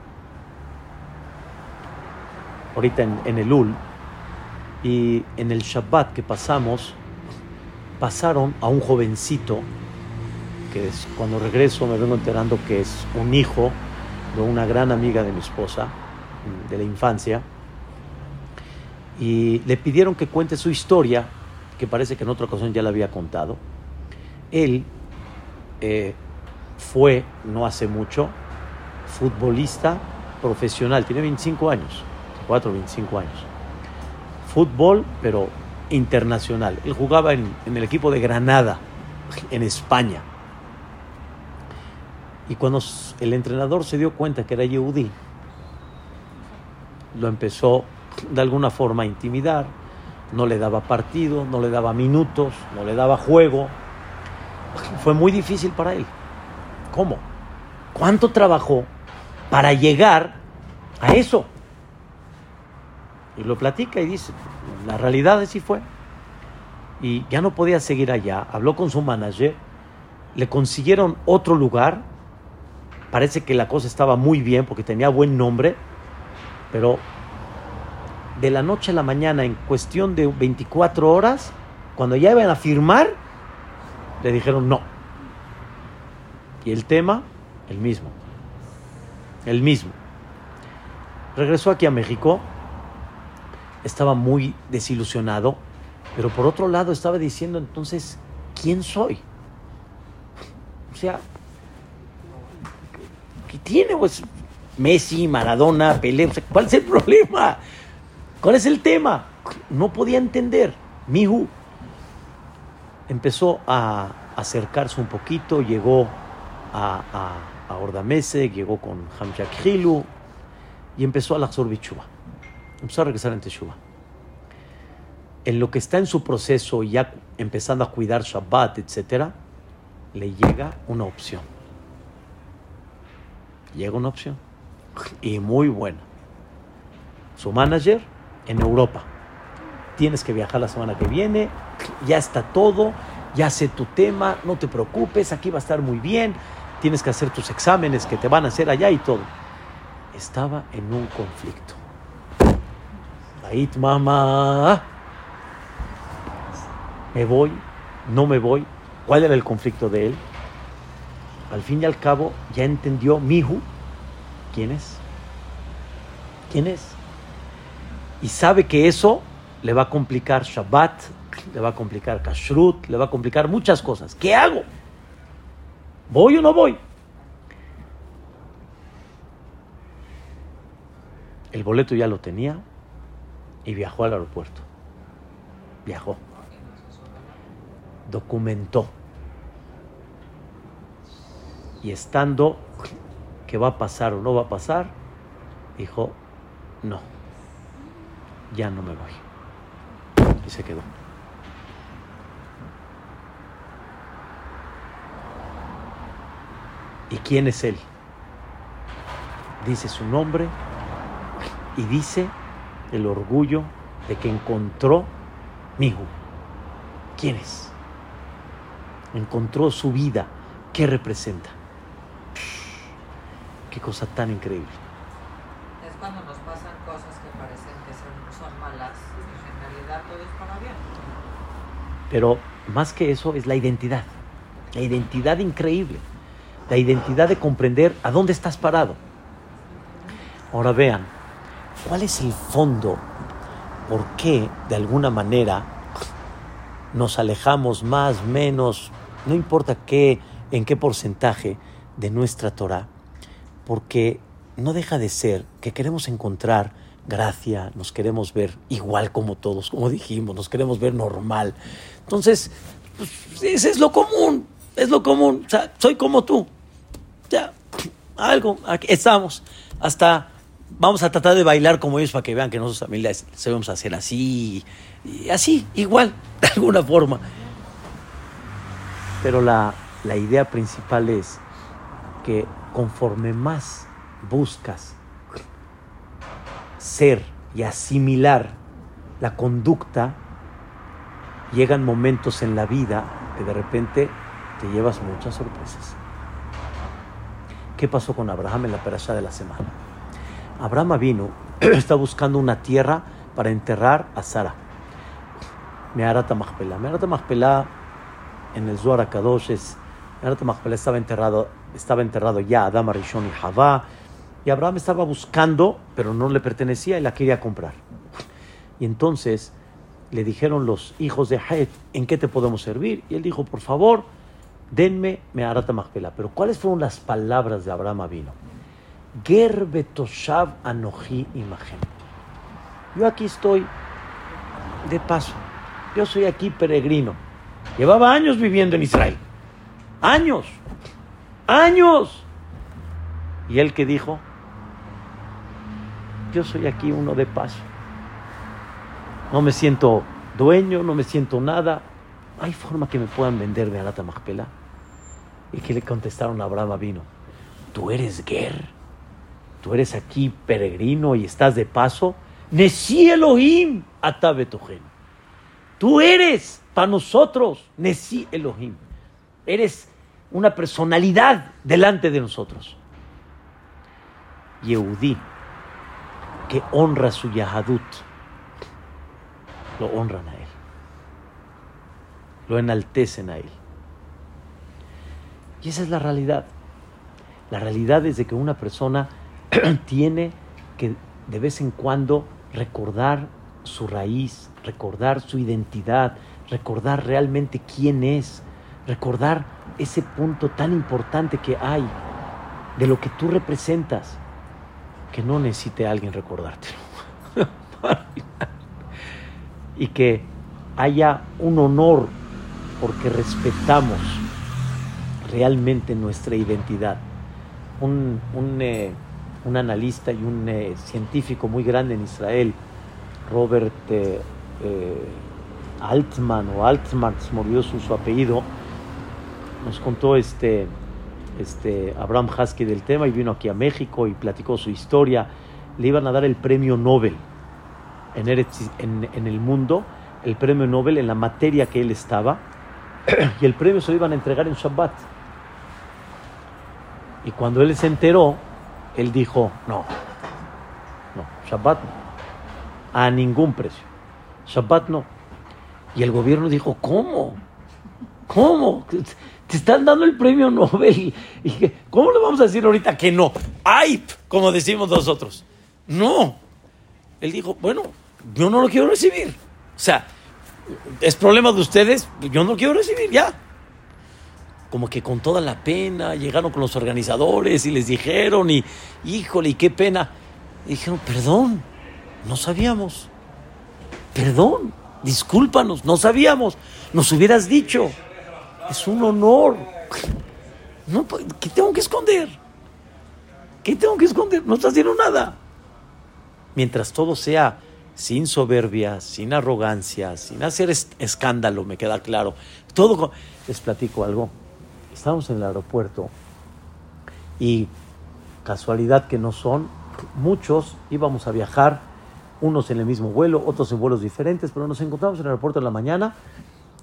ahorita en, el Ul, y en el Shabbat que pasamos, pasaron a un jovencito, que cuando regreso me vengo enterando que es un hijo de una gran amiga de mi esposa, de la infancia, y le pidieron que cuente su historia, que parece que en otra ocasión ya la había contado. Él eh, fue, no hace mucho, futbolista profesional, tiene 25 años 24, 25 años. Fútbol, pero internacional. Él jugaba en, el equipo de Granada, en España. Y cuando el entrenador se dio cuenta que era Yehudi, lo empezó de alguna forma intimidar, no le daba partido, no le daba minutos, no le daba juego. Fue muy difícil para él. ¿Cómo? ¿Cuánto trabajó para llegar a eso? Y lo platica y dice, la realidad así fue. Y ya no podía seguir allá. Habló con su manager, le consiguieron otro lugar. Parece que la cosa estaba muy bien porque tenía buen nombre, pero de la noche a la mañana, en cuestión de 24 horas, cuando ya iban a firmar, le dijeron no. Y el tema, el mismo. El mismo. Regresó aquí a México estaba muy desilusionado, pero por otro lado estaba diciendo entonces, ¿quién soy? O sea, ¿qué tiene? Pues Messi, Maradona, Pelé, ¿cuál es el problema? ¿Cuál es el tema? No podía entender. Mihu empezó a acercarse un poquito, llegó a, a Ordamese, llegó con Hamjak Hilu y empezó a la Bichuba. Empezó a regresar en Teshuva. En lo que está en su proceso, ya empezando a cuidar Shabbat, etc., le llega una opción. Llega una opción. Y muy buena. Su manager en Europa. Tienes que viajar la semana que viene. Ya está todo. Ya sé tu tema. No te preocupes. Aquí va a estar muy bien. Tienes que hacer tus exámenes que te van a hacer allá y todo. Estaba en un conflicto. Ahí, mamá. ¿Me voy? ¿No me voy? ¿Cuál era el conflicto de él? Al fin y al cabo, ya entendió Mihu. ¿Quién es? ¿Quién es? Y sabe que eso le va a complicar Shabbat, le va a complicar Kashrut, le va a complicar muchas cosas. ¿Qué hago? ¿Voy o no voy? El boleto ya lo tenía y viajó al aeropuerto. Viajó documentó. Y estando que va a pasar o no va a pasar, dijo, no, ya no me voy. Y se quedó. ¿Y quién es él? Dice su nombre y dice el orgullo de que encontró mi hijo. ¿Quién es? encontró su vida, ¿qué representa? Qué cosa tan increíble. Es cuando nos pasan cosas que parecen que son, malas y en realidad todo es para bien. Pero más que eso es la identidad, la identidad increíble, la identidad de comprender a dónde estás parado. Ahora vean, ¿cuál es el fondo? ¿Por qué de alguna manera nos alejamos más, menos, no importa qué, en qué porcentaje de nuestra Torah, porque no deja de ser que queremos encontrar gracia, nos queremos ver igual como todos, como dijimos, nos queremos ver normal. Entonces, pues, ese es lo común, es lo común, o sea, soy como tú. Ya, algo, aquí estamos. Hasta vamos a tratar de bailar como ellos para que vean que nosotros también sabemos hacer así, así, igual, de alguna forma. Pero la, idea principal es que conforme más buscas ser y asimilar la conducta, llegan momentos en la vida que de repente te llevas muchas sorpresas. ¿Qué pasó con Abraham en la perashá de la semana? Abraham vino, está buscando una tierra para enterrar a Sara. Meharata Machpelah. Meharata Machpelah en el Zohar Kadosh es, estaba enterrado, estaba enterrado ya Adam Arishon y Javá, y Abraham estaba buscando, pero no le pertenecía y la quería comprar. Y entonces le dijeron los hijos de Het, ¿en qué te podemos servir? Y él dijo, por favor, denme Meharata Machpelah. Pero ¿cuáles fueron las palabras de Abraham Avino? Gerbetoshav Anoji Imagen. Yo aquí estoy de paso. Yo soy aquí peregrino. Llevaba años viviendo en Israel. Años. Años. Y él que dijo, yo soy aquí uno de paso. No me siento dueño, no me siento nada. ¿Hay forma que me puedan vender de Alata Magpela? Y que le contestaron a Abraham vino, tú eres Ger, tú eres aquí peregrino y estás de paso. Nesi Elohim Atabetogen. Tú eres para nosotros, Nesi Elohim. Eres una personalidad delante de nosotros. Yehudí, que honra su Yahadut, lo honran a él. Lo enaltecen a él. Y esa es la realidad. La realidad es de que una persona tiene que de vez en cuando recordar su raíz, recordar su identidad, recordar realmente quién es, recordar ese punto tan importante que hay de lo que tú representas, que no necesite alguien recordártelo. y que haya un honor porque respetamos realmente nuestra identidad. un, un, eh, un analista y un eh, científico muy grande en Israel, Robert eh, Altman o Altman, se su apellido, nos contó este, este Abraham Husky del tema y vino aquí a México y platicó su historia. Le iban a dar el premio Nobel en, en el mundo, el premio Nobel en la materia que él estaba, y el premio se lo iban a entregar en Shabbat. Y cuando él se enteró, él dijo, no, no, Shabbat no, a ningún precio, Shabbat no. Y el gobierno dijo, ¿cómo? ¿Cómo? Te están dando el premio Nobel. ¿Cómo le vamos a decir ahorita que no? ¡Ay! Como decimos nosotros. No. Él dijo, bueno, yo no lo quiero recibir. O sea, es problema de ustedes, yo no lo quiero recibir, ya. Como que con toda la pena llegaron con los organizadores y les dijeron, y híjole, y qué pena. Dijeron, perdón, no sabíamos. Perdón, discúlpanos, no sabíamos. Nos hubieras dicho. Es un honor. No, pues, ¿Qué tengo que esconder? ¿Qué tengo que esconder? No estás haciendo nada. Mientras todo sea sin soberbia, sin arrogancia, sin hacer es- escándalo, me queda claro. Todo. Les platico algo. Estábamos en el aeropuerto y casualidad que no son, muchos íbamos a viajar, unos en el mismo vuelo, otros en vuelos diferentes, pero nos encontramos en el aeropuerto en la mañana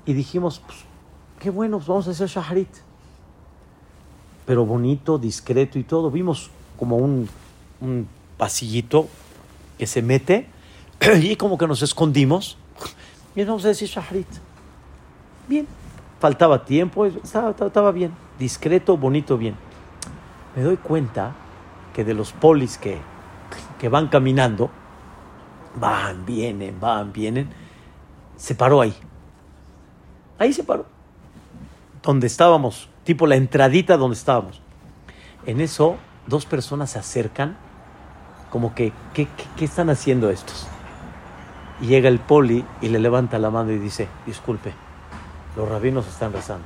y dijimos, pues, qué bueno, pues vamos a hacer shaharit. Pero bonito, discreto y todo. Vimos como un, pasillito que se mete y como que nos escondimos y vamos a decir shaharit. Bien, faltaba tiempo, estaba, estaba- bien, discreto, bonito, bien. Me doy cuenta que de los polis que van caminando, van, vienen, van, vienen, se paró ahí. Ahí se paró. Donde estábamos, tipo la entradita donde estábamos. En eso, dos personas se acercan, como que, ¿qué, qué, qué están haciendo estos? Y llega el poli y le levanta la mano y dice, disculpe, los rabinos están rezando.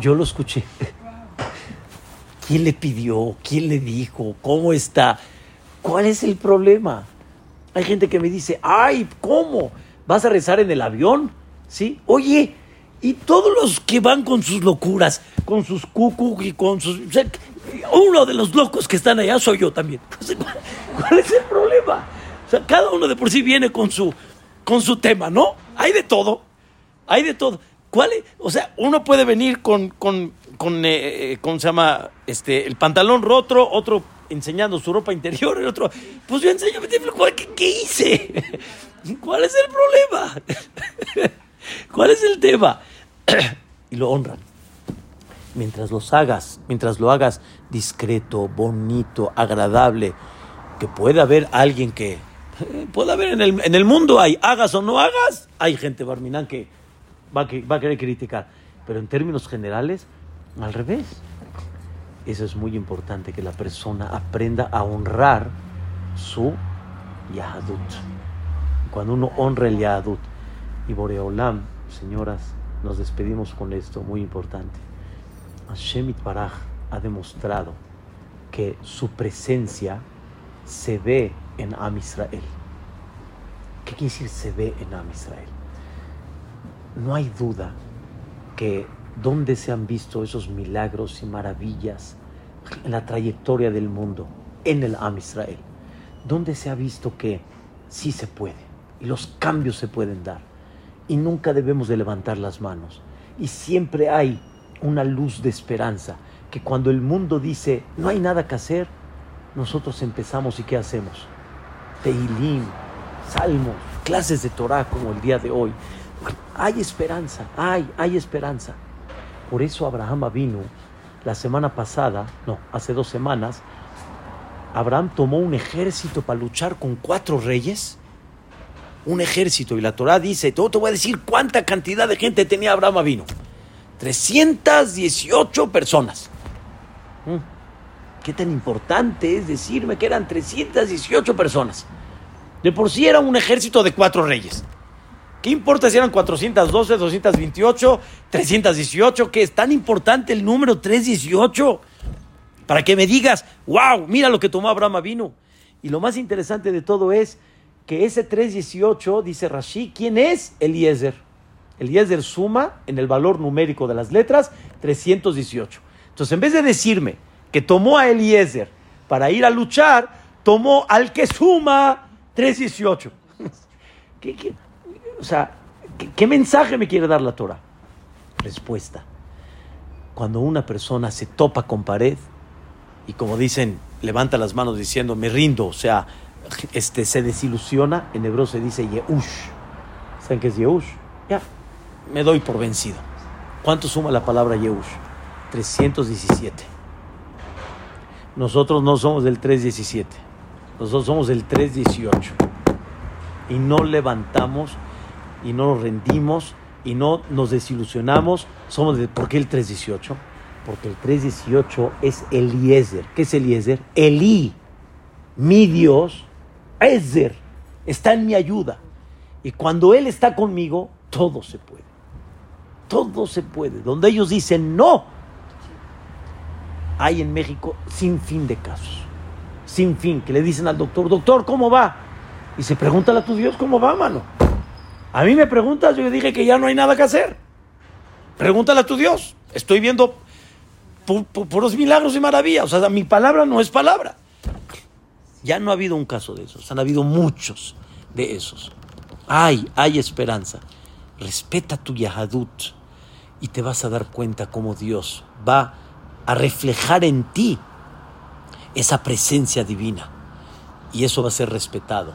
Yo lo escuché. ¿Quién le pidió? ¿Quién le dijo? ¿Cómo está? ¿Cuál es el problema? Hay gente que me dice, ay, ¿cómo? ¿Vas a rezar en el avión? ¿Sí? Oye, y todos los que van con sus locuras, con sus cucu y con sus... uno de los locos que están allá soy yo también. ¿cuál, es el problema? O sea, cada uno de por sí viene con su, con su tema, ¿no? Hay de todo. Hay de todo. ¿Cuál? O sea, uno puede venir con, con, con eh, eh, ¿cómo se llama? Este, el pantalón roto, otro enseñando su ropa interior, el otro, pues yo enseño, ¿cuál- ¿qué, qué hice? ¿Cuál es el problema? ¿Cuál es el tema? y lo honran. Mientras los hagas, mientras lo hagas discreto, bonito, agradable, que pueda haber alguien que, eh, puede haber en el, en el mundo hay, hagas o no hagas, hay gente barminán que va, que va a querer criticar. Pero en términos generales, al revés. Eso es muy importante, que la persona aprenda a honrar su Yahadut. Cuando uno honra el Yahadut. Y Boreolam, señoras, nos despedimos con esto, muy importante. Hashem Baraj ha demostrado que su presencia se ve en Am Israel. ¿Qué quiere decir se ve en Am Israel? No hay duda que donde se han visto esos milagros y maravillas en la trayectoria del mundo, en el Am Israel, donde se ha visto que sí se puede y los cambios se pueden dar y nunca debemos de levantar las manos y siempre hay una luz de esperanza que cuando el mundo dice no hay nada que hacer, nosotros empezamos y ¿qué hacemos? Teilim, salmos, clases de Torah como el día de hoy. Hay esperanza, hay, hay esperanza. Por eso Abraham vino la semana pasada, no, hace dos semanas, Abraham tomó un ejército para luchar con cuatro reyes. Un ejército, y la Torah dice, todo te voy a decir cuánta cantidad de gente tenía Abraham vino. 318 personas. Mm. ¿Qué tan importante es decirme que eran 318 personas? De por sí era un ejército de cuatro reyes. ¿Qué importa si eran 412, 228, 318? ¿Qué es tan importante el número 318? para que me digas, wow, mira lo que tomó Abraham vino. Y lo más interesante de todo es que ese 318, dice Rashi, ¿quién es Eliezer? Eliezer suma en el valor numérico de las letras 318. Entonces, en vez de decirme que tomó a Eliezer para ir a luchar, tomó al que suma 318. ¿Qué, o sea, ¿qué, mensaje me quiere dar la Torah? Respuesta. Cuando una persona se topa con pared y como dicen, levanta las manos diciendo, me rindo, o sea, este, se desilusiona, en hebreo se dice Yehush. ¿Saben qué es Yehush? Ya, me doy por vencido. ¿Cuánto suma la palabra Yehush? 317. Nosotros no somos del 317, nosotros somos del 318. Y no levantamos y no nos rendimos y no nos desilusionamos. Somos de, ¿Por qué el 318? Porque el 318 es Eliezer. ¿Qué es Eliezer? Elí, mi Dios, Ezer, está en mi ayuda. Y cuando Él está conmigo, todo se puede. Todo se puede. Donde ellos dicen no, hay en México sin fin de casos. Sin fin, que le dicen al doctor, doctor, ¿cómo va? Y se pregúntale a tu Dios cómo va, mano. A mí me preguntas, yo dije que ya no hay nada que hacer. Pregúntale a tu Dios. Estoy viendo por, los milagros y maravillas. O sea, mi palabra no es palabra. Ya no ha habido un caso de esos, han habido muchos de esos. Hay, hay esperanza. Respeta tu Yahadut y te vas a dar cuenta cómo Dios va a reflejar en ti esa presencia divina y eso va a ser respetado.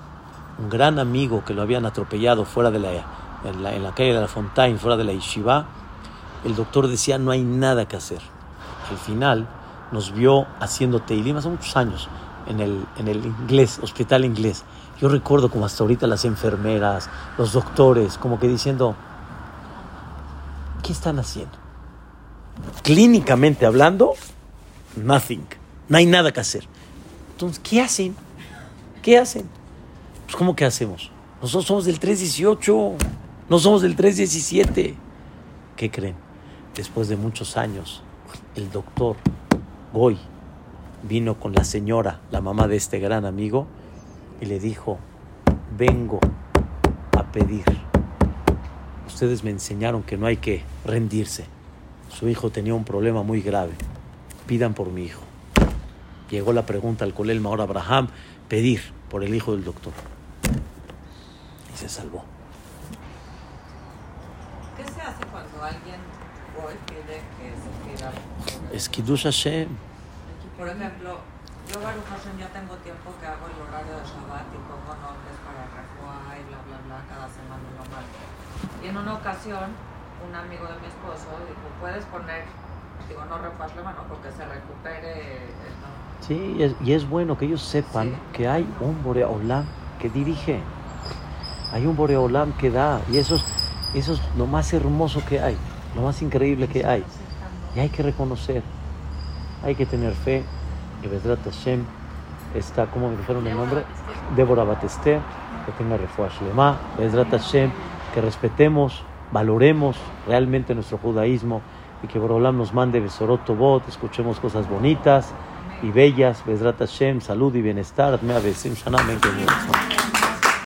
Un gran amigo que lo habían atropellado fuera de la, en la, calle de la Fontaine, fuera de la Yeshiva, el doctor decía no hay nada que hacer. Al final nos vio haciendo Teilim hace muchos años en el, en el inglés, hospital inglés. Yo recuerdo como hasta ahorita las enfermeras, los doctores, como que diciendo, ¿qué están haciendo? Clínicamente hablando, nothing. No hay nada que hacer. Entonces, ¿qué hacen? ¿Qué hacen? Pues, ¿cómo que hacemos? Nosotros somos del 318, no somos del 317. ¿Qué creen? Después de muchos años, el doctor Goy vino con la señora, la mamá de este gran amigo, y le dijo, vengo a pedir. Ustedes me enseñaron que no hay que rendirse. Su hijo tenía un problema muy grave. Pidan por mi hijo. Llegó la pregunta al Colel Maor Abraham, pedir por el hijo del doctor. Y se salvó. ¿Qué se hace cuando alguien hoy pide que se pida? Es Kiddush Hashem. Por ejemplo, yo Baruch Hashem ya tengo tiempo que hago el horario de Shabbat y pongo nombres para Refuá y bla bla bla cada semana lo marco. Y en una ocasión, un amigo de mi esposo dijo, puedes poner, digo, no Refuá mano porque se recupere. Sí, y es, y es, bueno que ellos sepan que hay un Boreolam que dirige. Hay un Boreolam que da. Y eso es, eso es lo más hermoso que hay, lo más increíble que hay. Y hay que reconocer hay que tener fe. Y Bedrat Hashem está, ¿cómo me dijeron el nombre? Débora Batester, que tenga refuerzo Shlema. Bedrat Hashem, que respetemos, valoremos realmente nuestro judaísmo y que Borolam nos mande Besorot Tobot, escuchemos cosas bonitas y bellas. Bedrat Hashem, salud y bienestar. Me